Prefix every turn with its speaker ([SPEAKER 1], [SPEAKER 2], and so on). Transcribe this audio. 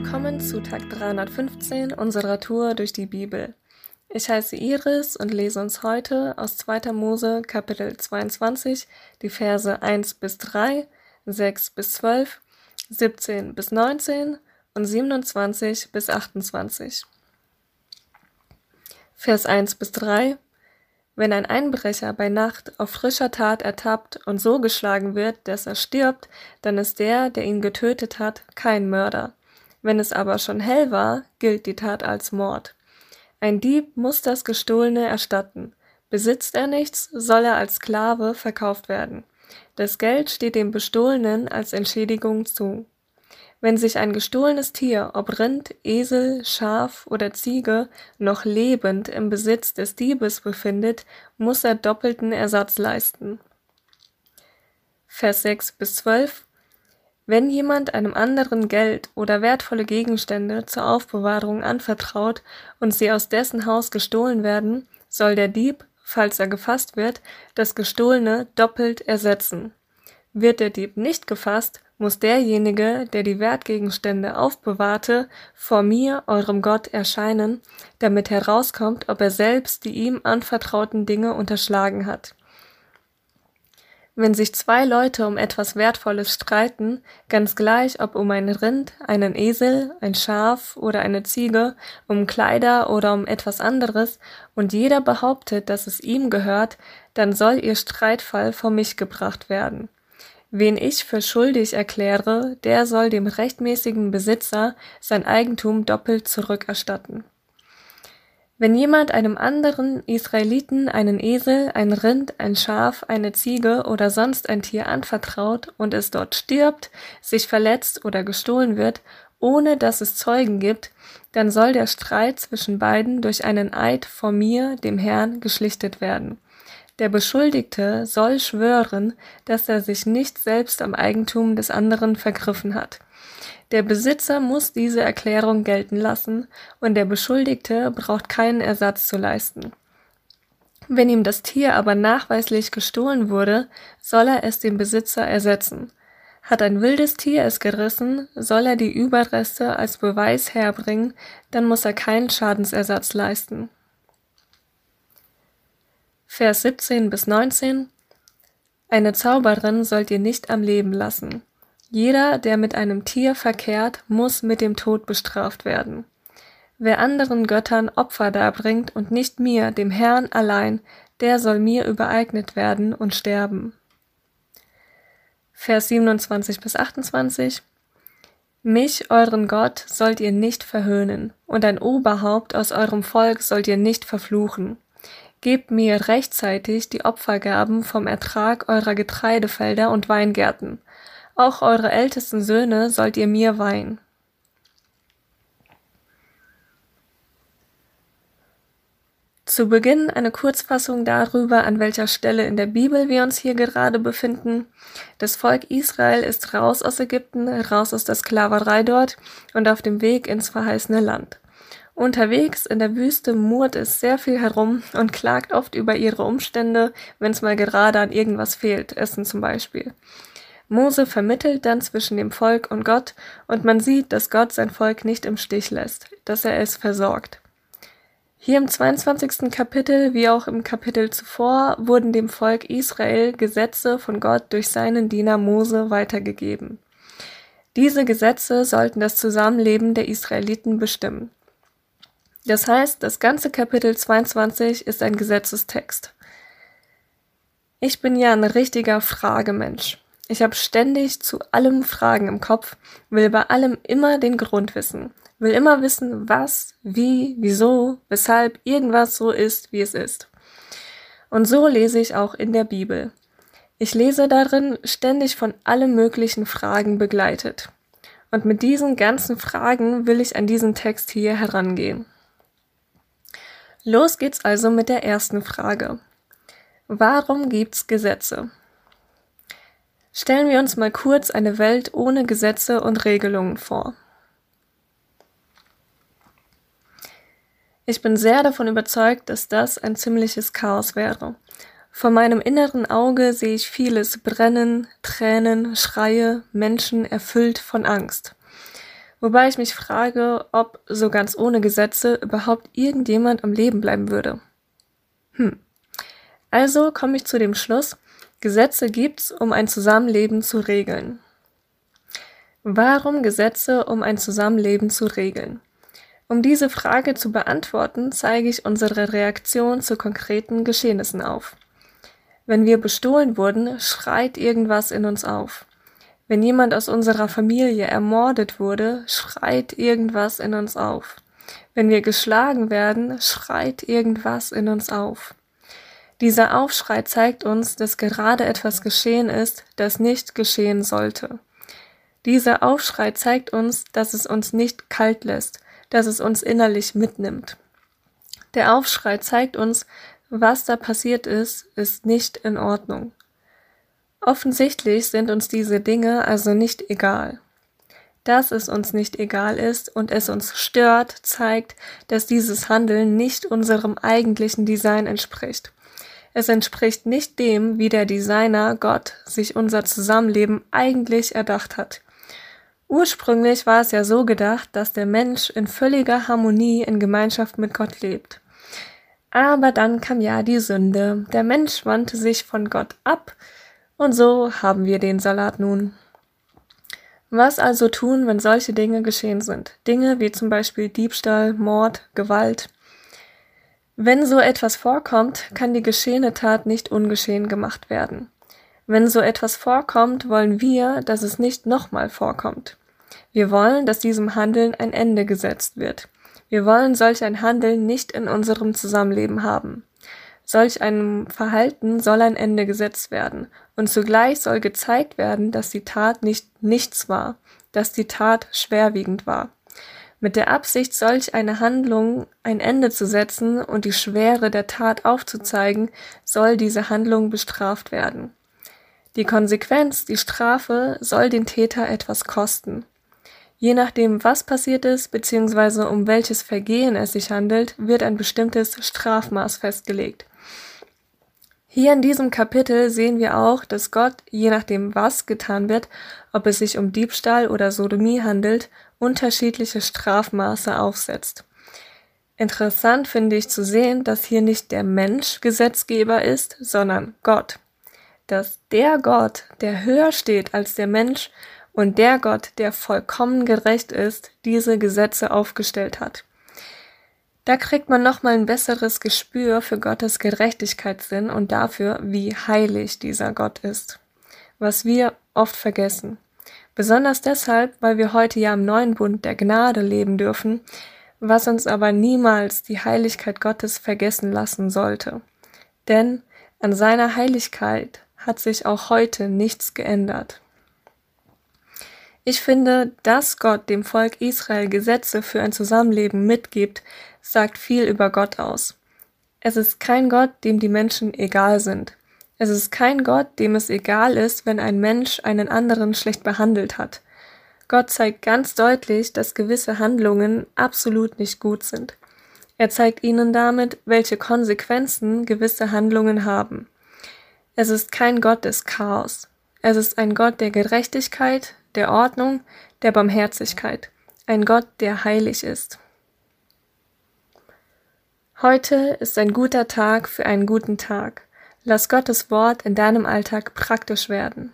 [SPEAKER 1] Willkommen zu Tag 315 unserer Tour durch die Bibel. Ich heiße Iris und lese uns heute aus 2. Mose Kapitel 22 die Verse 1 bis 3, 6 bis 12, 17 bis 19 und 27 bis 28. Vers 1 bis 3 Wenn ein Einbrecher bei Nacht auf frischer Tat ertappt und so geschlagen wird, dass er stirbt, dann ist der, der ihn getötet hat, kein Mörder. Wenn es aber schon hell war, gilt die Tat als Mord. Ein Dieb muss das Gestohlene erstatten. Besitzt er nichts, soll er als Sklave verkauft werden. Das Geld steht dem Bestohlenen als Entschädigung zu. Wenn sich ein gestohlenes Tier, ob Rind, Esel, Schaf oder Ziege, noch lebend im Besitz des Diebes befindet, muss er doppelten Ersatz leisten. Vers 6 bis 12 wenn jemand einem anderen Geld oder wertvolle Gegenstände zur Aufbewahrung anvertraut und sie aus dessen Haus gestohlen werden, soll der Dieb, falls er gefasst wird, das Gestohlene doppelt ersetzen. Wird der Dieb nicht gefasst, muss derjenige, der die Wertgegenstände aufbewahrte, vor mir, eurem Gott, erscheinen, damit herauskommt, ob er selbst die ihm anvertrauten Dinge unterschlagen hat. Wenn sich zwei Leute um etwas Wertvolles streiten, ganz gleich ob um ein Rind, einen Esel, ein Schaf oder eine Ziege, um Kleider oder um etwas anderes, und jeder behauptet, dass es ihm gehört, dann soll ihr Streitfall vor mich gebracht werden. Wen ich für schuldig erkläre, der soll dem rechtmäßigen Besitzer sein Eigentum doppelt zurückerstatten. Wenn jemand einem anderen Israeliten einen Esel, ein Rind, ein Schaf, eine Ziege oder sonst ein Tier anvertraut und es dort stirbt, sich verletzt oder gestohlen wird, ohne dass es Zeugen gibt, dann soll der Streit zwischen beiden durch einen Eid vor mir, dem Herrn, geschlichtet werden. Der Beschuldigte soll schwören, dass er sich nicht selbst am Eigentum des anderen vergriffen hat. Der Besitzer muss diese Erklärung gelten lassen und der Beschuldigte braucht keinen Ersatz zu leisten. Wenn ihm das Tier aber nachweislich gestohlen wurde, soll er es dem Besitzer ersetzen. Hat ein wildes Tier es gerissen, soll er die Überreste als Beweis herbringen, dann muss er keinen Schadensersatz leisten. Vers 17 bis 19 Eine Zauberin sollt ihr nicht am Leben lassen. Jeder, der mit einem Tier verkehrt, muss mit dem Tod bestraft werden. Wer anderen Göttern Opfer darbringt und nicht mir, dem Herrn allein, der soll mir übereignet werden und sterben. Vers 27 bis 28 Mich, euren Gott, sollt ihr nicht verhöhnen, und ein Oberhaupt aus eurem Volk sollt ihr nicht verfluchen. Gebt mir rechtzeitig die Opfergaben vom Ertrag eurer Getreidefelder und Weingärten, auch eure ältesten Söhne sollt ihr mir weihen. Zu Beginn eine Kurzfassung darüber, an welcher Stelle in der Bibel wir uns hier gerade befinden. Das Volk Israel ist raus aus Ägypten, raus aus der Sklaverei dort und auf dem Weg ins verheißene Land. Unterwegs in der Wüste murrt es sehr viel herum und klagt oft über ihre Umstände, wenn es mal gerade an irgendwas fehlt, Essen zum Beispiel. Mose vermittelt dann zwischen dem Volk und Gott und man sieht, dass Gott sein Volk nicht im Stich lässt, dass er es versorgt. Hier im 22. Kapitel wie auch im Kapitel zuvor wurden dem Volk Israel Gesetze von Gott durch seinen Diener Mose weitergegeben. Diese Gesetze sollten das Zusammenleben der Israeliten bestimmen. Das heißt, das ganze Kapitel 22 ist ein Gesetzestext. Ich bin ja ein richtiger Fragemensch. Ich habe ständig zu allem Fragen im Kopf, will bei allem immer den Grund wissen, will immer wissen, was, wie, wieso, weshalb irgendwas so ist, wie es ist. Und so lese ich auch in der Bibel. Ich lese darin ständig von allen möglichen Fragen begleitet. Und mit diesen ganzen Fragen will ich an diesen Text hier herangehen. Los geht's also mit der ersten Frage. Warum gibt's Gesetze? Stellen wir uns mal kurz eine Welt ohne Gesetze und Regelungen vor. Ich bin sehr davon überzeugt, dass das ein ziemliches Chaos wäre. Vor meinem inneren Auge sehe ich vieles brennen, Tränen, Schreie, Menschen erfüllt von Angst. Wobei ich mich frage, ob so ganz ohne Gesetze überhaupt irgendjemand am Leben bleiben würde. Hm. Also komme ich zu dem Schluss, Gesetze gibt's, um ein Zusammenleben zu regeln. Warum Gesetze, um ein Zusammenleben zu regeln? Um diese Frage zu beantworten, zeige ich unsere Reaktion zu konkreten Geschehnissen auf. Wenn wir bestohlen wurden, schreit irgendwas in uns auf. Wenn jemand aus unserer Familie ermordet wurde, schreit irgendwas in uns auf. Wenn wir geschlagen werden, schreit irgendwas in uns auf. Dieser Aufschrei zeigt uns, dass gerade etwas geschehen ist, das nicht geschehen sollte. Dieser Aufschrei zeigt uns, dass es uns nicht kalt lässt, dass es uns innerlich mitnimmt. Der Aufschrei zeigt uns, was da passiert ist, ist nicht in Ordnung. Offensichtlich sind uns diese Dinge also nicht egal. Dass es uns nicht egal ist und es uns stört, zeigt, dass dieses Handeln nicht unserem eigentlichen Design entspricht. Es entspricht nicht dem, wie der Designer Gott sich unser Zusammenleben eigentlich erdacht hat. Ursprünglich war es ja so gedacht, dass der Mensch in völliger Harmonie in Gemeinschaft mit Gott lebt. Aber dann kam ja die Sünde. Der Mensch wandte sich von Gott ab, und so haben wir den Salat nun. Was also tun, wenn solche Dinge geschehen sind? Dinge wie zum Beispiel Diebstahl, Mord, Gewalt. Wenn so etwas vorkommt, kann die geschehene Tat nicht ungeschehen gemacht werden. Wenn so etwas vorkommt, wollen wir, dass es nicht nochmal vorkommt. Wir wollen, dass diesem Handeln ein Ende gesetzt wird. Wir wollen solch ein Handeln nicht in unserem Zusammenleben haben. Solch einem Verhalten soll ein Ende gesetzt werden, und zugleich soll gezeigt werden, dass die Tat nicht nichts war, dass die Tat schwerwiegend war. Mit der Absicht, solch eine Handlung ein Ende zu setzen und die Schwere der Tat aufzuzeigen, soll diese Handlung bestraft werden. Die Konsequenz, die Strafe, soll den Täter etwas kosten. Je nachdem, was passiert ist, beziehungsweise um welches Vergehen es sich handelt, wird ein bestimmtes Strafmaß festgelegt. Hier in diesem Kapitel sehen wir auch, dass Gott, je nachdem was getan wird, ob es sich um Diebstahl oder Sodomie handelt, unterschiedliche Strafmaße aufsetzt. Interessant finde ich zu sehen, dass hier nicht der Mensch Gesetzgeber ist, sondern Gott. Dass der Gott, der höher steht als der Mensch und der Gott, der vollkommen gerecht ist, diese Gesetze aufgestellt hat. Da kriegt man nochmal ein besseres Gespür für Gottes Gerechtigkeitssinn und dafür, wie heilig dieser Gott ist. Was wir oft vergessen. Besonders deshalb, weil wir heute ja im neuen Bund der Gnade leben dürfen, was uns aber niemals die Heiligkeit Gottes vergessen lassen sollte. Denn an seiner Heiligkeit hat sich auch heute nichts geändert. Ich finde, dass Gott dem Volk Israel Gesetze für ein Zusammenleben mitgibt, sagt viel über Gott aus. Es ist kein Gott, dem die Menschen egal sind. Es ist kein Gott, dem es egal ist, wenn ein Mensch einen anderen schlecht behandelt hat. Gott zeigt ganz deutlich, dass gewisse Handlungen absolut nicht gut sind. Er zeigt ihnen damit, welche Konsequenzen gewisse Handlungen haben. Es ist kein Gott des Chaos. Es ist ein Gott der Gerechtigkeit, der Ordnung, der Barmherzigkeit. Ein Gott, der heilig ist. Heute ist ein guter Tag für einen guten Tag. Lass Gottes Wort in deinem Alltag praktisch werden.